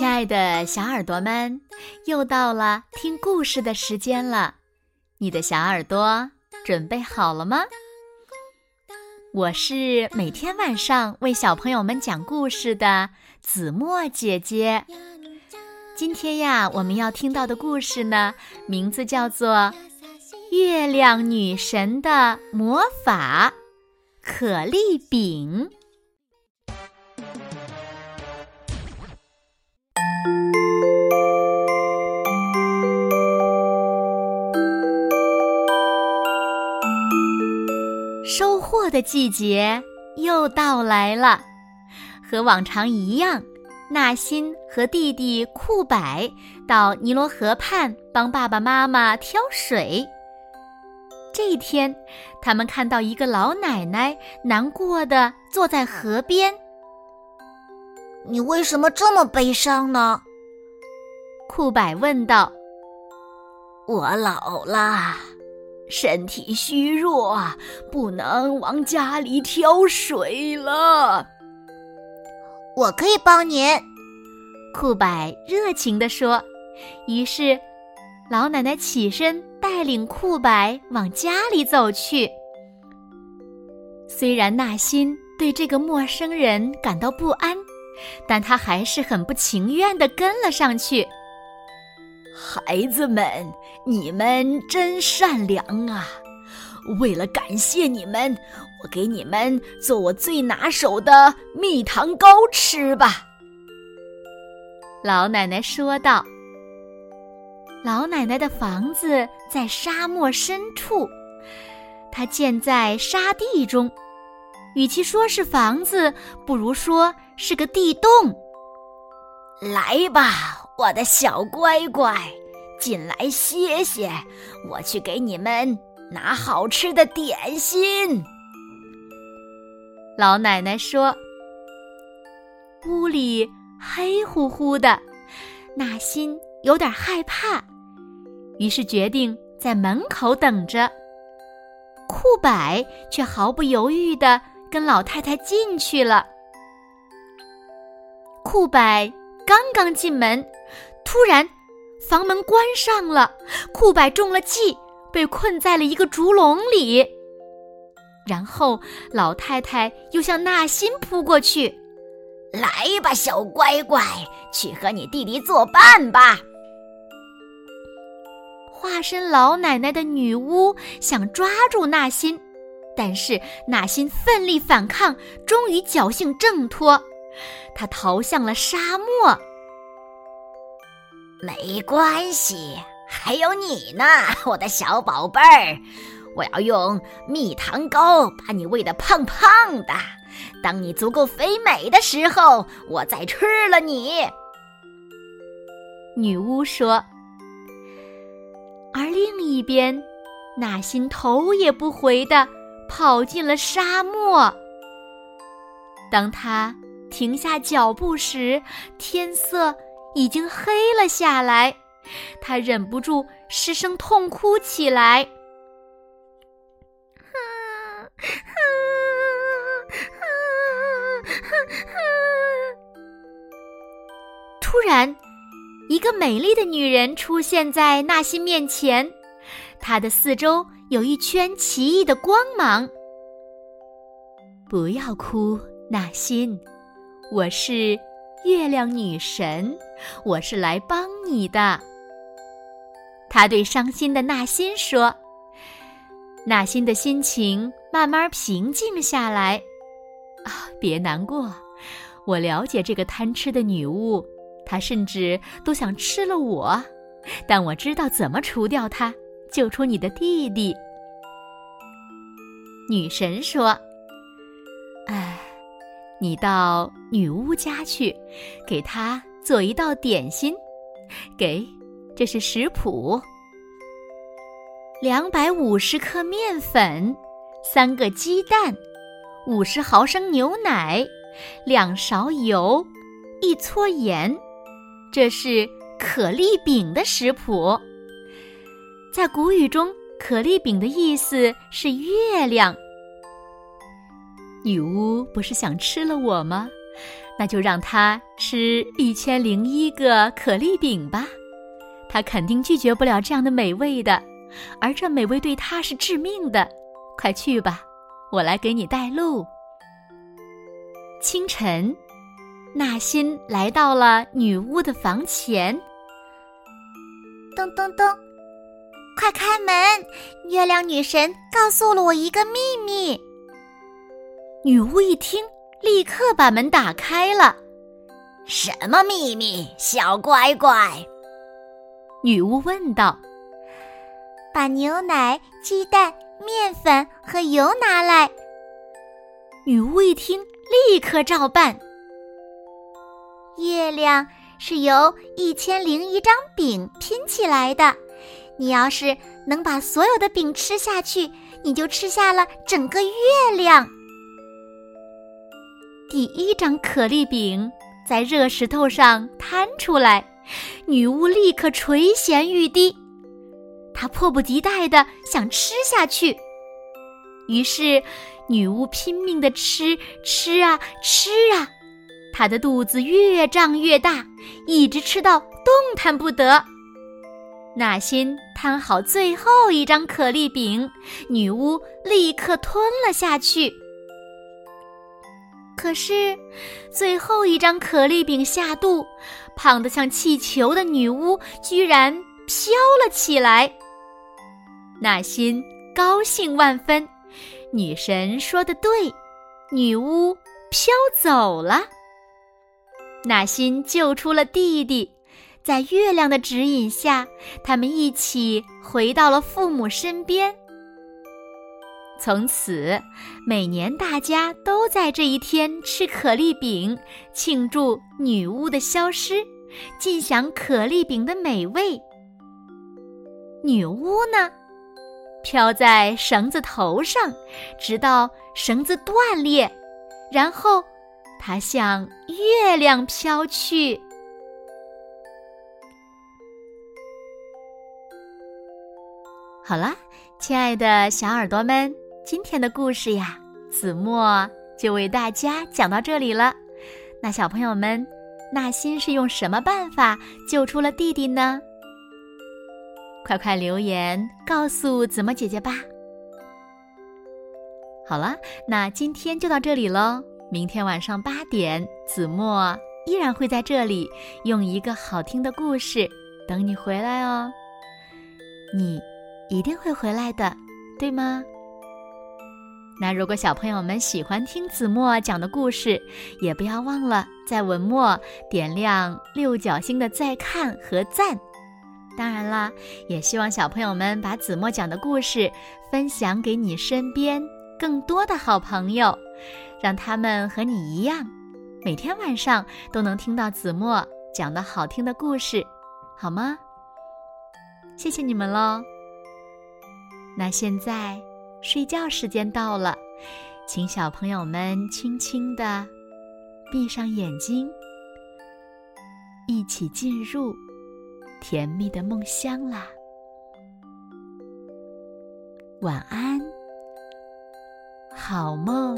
亲爱的小耳朵们，又到了听故事的时间了。你的小耳朵准备好了吗？我是每天晚上为小朋友们讲故事的子墨姐姐。今天呀，我们要听到的故事呢，名字叫做《月亮女神的魔法》——可丽饼。的季节又到来了，和往常一样，纳新和弟弟库柏到尼罗河畔帮爸爸妈妈挑水。这一天，他们看到一个老奶奶难过的坐在河边。“你为什么这么悲伤呢？”库柏问道。“我老了。”身体虚弱，不能往家里挑水了。我可以帮您，库柏热情地说。于是，老奶奶起身带领库柏往家里走去。虽然纳新对这个陌生人感到不安，但他还是很不情愿地跟了上去。孩子们，你们真善良啊！为了感谢你们，我给你们做我最拿手的蜜糖糕吃吧。”老奶奶说道。老奶奶的房子在沙漠深处，它建在沙地中，与其说是房子，不如说是个地洞。来吧。我的小乖乖，进来歇歇，我去给你们拿好吃的点心。老奶奶说：“屋里黑乎乎的，纳新有点害怕，于是决定在门口等着。库柏却毫不犹豫的跟老太太进去了。库柏刚刚进门。”突然，房门关上了，库柏中了计，被困在了一个竹笼里。然后，老太太又向纳新扑过去：“来吧，小乖乖，去和你弟弟作伴吧。”化身老奶奶的女巫想抓住纳新，但是纳新奋力反抗，终于侥幸挣脱，他逃向了沙漠。没关系，还有你呢，我的小宝贝儿。我要用蜜糖糕把你喂得胖胖的。当你足够肥美的时候，我再吃了你。女巫说。而另一边，纳新头也不回的跑进了沙漠。当他停下脚步时，天色。已经黑了下来，他忍不住失声痛哭起来。突然，一个美丽的女人出现在纳新面前，她的四周有一圈奇异的光芒。不要哭，纳新，我是。月亮女神，我是来帮你的。他对伤心的纳新说：“纳新的心情慢慢平静下来。啊，别难过，我了解这个贪吃的女巫，她甚至都想吃了我，但我知道怎么除掉她，救出你的弟弟。”女神说：“哎。”你到女巫家去，给她做一道点心。给，这是食谱：两百五十克面粉，三个鸡蛋，五十毫升牛奶，两勺油，一撮盐。这是可丽饼的食谱。在古语中，可丽饼的意思是月亮。女巫不是想吃了我吗？那就让他吃一千零一个可丽饼吧。他肯定拒绝不了这样的美味的，而这美味对他是致命的。快去吧，我来给你带路。清晨，纳新来到了女巫的房前。咚咚咚，快开门！月亮女神告诉了我一个秘密。女巫一听，立刻把门打开了。什么秘密，小乖乖？女巫问道：“把牛奶、鸡蛋、面粉和油拿来。”女巫一听，立刻照办。月亮是由一千零一张饼拼起来的，你要是能把所有的饼吃下去，你就吃下了整个月亮。第一张可丽饼在热石头上摊出来。女巫立刻垂涎欲滴，她迫不及待的想吃下去。于是，女巫拼命的吃，吃啊吃啊，她的肚子越胀越大，一直吃到动弹不得。纳心摊好最后一张可丽饼，女巫立刻吞了下去。可是，最后一张可丽饼下肚，胖得像气球的女巫居然飘了起来。纳新高兴万分，女神说的对，女巫飘走了。纳新救出了弟弟，在月亮的指引下，他们一起回到了父母身边。从此，每年大家都在这一天吃可丽饼，庆祝女巫的消失，尽享可丽饼的美味。女巫呢，飘在绳子头上，直到绳子断裂，然后她向月亮飘去。好啦，亲爱的小耳朵们。今天的故事呀，子墨就为大家讲到这里了。那小朋友们，纳新是用什么办法救出了弟弟呢？快快留言告诉子墨姐姐吧。好了，那今天就到这里喽。明天晚上八点，子墨依然会在这里用一个好听的故事等你回来哦。你一定会回来的，对吗？那如果小朋友们喜欢听子墨讲的故事，也不要忘了在文末点亮六角星的再看和赞。当然啦，也希望小朋友们把子墨讲的故事分享给你身边更多的好朋友，让他们和你一样，每天晚上都能听到子墨讲的好听的故事，好吗？谢谢你们喽。那现在。睡觉时间到了，请小朋友们轻轻的闭上眼睛，一起进入甜蜜的梦乡啦。晚安，好梦。